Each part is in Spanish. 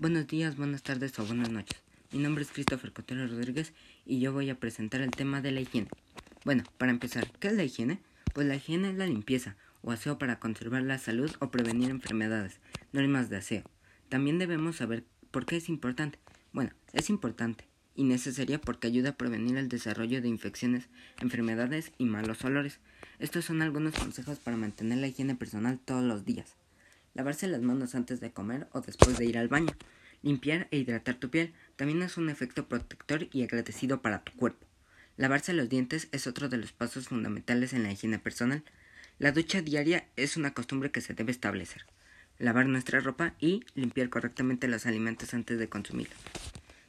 Buenos días, buenas tardes o buenas noches. Mi nombre es Christopher Cotero Rodríguez y yo voy a presentar el tema de la higiene. Bueno, para empezar, ¿qué es la higiene? Pues la higiene es la limpieza o aseo para conservar la salud o prevenir enfermedades, normas de aseo. También debemos saber por qué es importante. Bueno, es importante y necesaria porque ayuda a prevenir el desarrollo de infecciones, enfermedades y malos olores. Estos son algunos consejos para mantener la higiene personal todos los días. Lavarse las manos antes de comer o después de ir al baño. Limpiar e hidratar tu piel también es un efecto protector y agradecido para tu cuerpo. Lavarse los dientes es otro de los pasos fundamentales en la higiene personal. La ducha diaria es una costumbre que se debe establecer. Lavar nuestra ropa y limpiar correctamente los alimentos antes de consumirlos.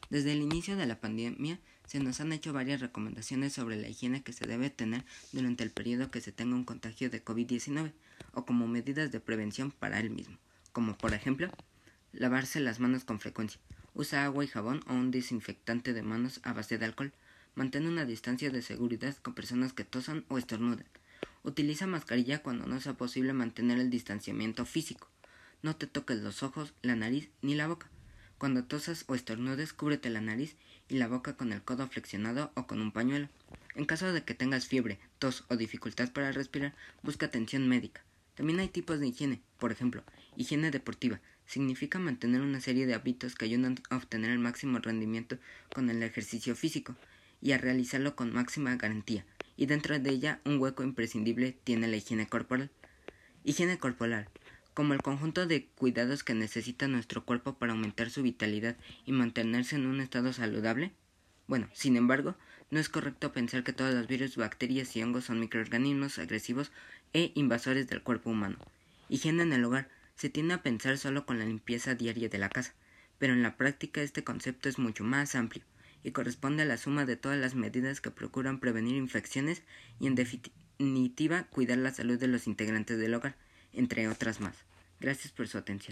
Desde el inicio de la pandemia se nos han hecho varias recomendaciones sobre la higiene que se debe tener durante el periodo que se tenga un contagio de COVID-19 o como medidas de prevención para él mismo, como por ejemplo, lavarse las manos con frecuencia, usa agua y jabón o un desinfectante de manos a base de alcohol, mantén una distancia de seguridad con personas que tosan o estornuden, utiliza mascarilla cuando no sea posible mantener el distanciamiento físico, no te toques los ojos, la nariz ni la boca, cuando tosas o estornudes, cúbrete la nariz y la boca con el codo flexionado o con un pañuelo. En caso de que tengas fiebre, tos o dificultad para respirar, busca atención médica. También hay tipos de higiene, por ejemplo, higiene deportiva. Significa mantener una serie de hábitos que ayudan a obtener el máximo rendimiento con el ejercicio físico y a realizarlo con máxima garantía. Y dentro de ella un hueco imprescindible tiene la higiene corporal. Higiene corporal como el conjunto de cuidados que necesita nuestro cuerpo para aumentar su vitalidad y mantenerse en un estado saludable? Bueno, sin embargo, no es correcto pensar que todos los virus, bacterias y hongos son microorganismos agresivos e invasores del cuerpo humano. Higiene en el hogar se tiende a pensar solo con la limpieza diaria de la casa, pero en la práctica este concepto es mucho más amplio y corresponde a la suma de todas las medidas que procuran prevenir infecciones y en definitiva cuidar la salud de los integrantes del hogar entre otras más. Gracias por su atención.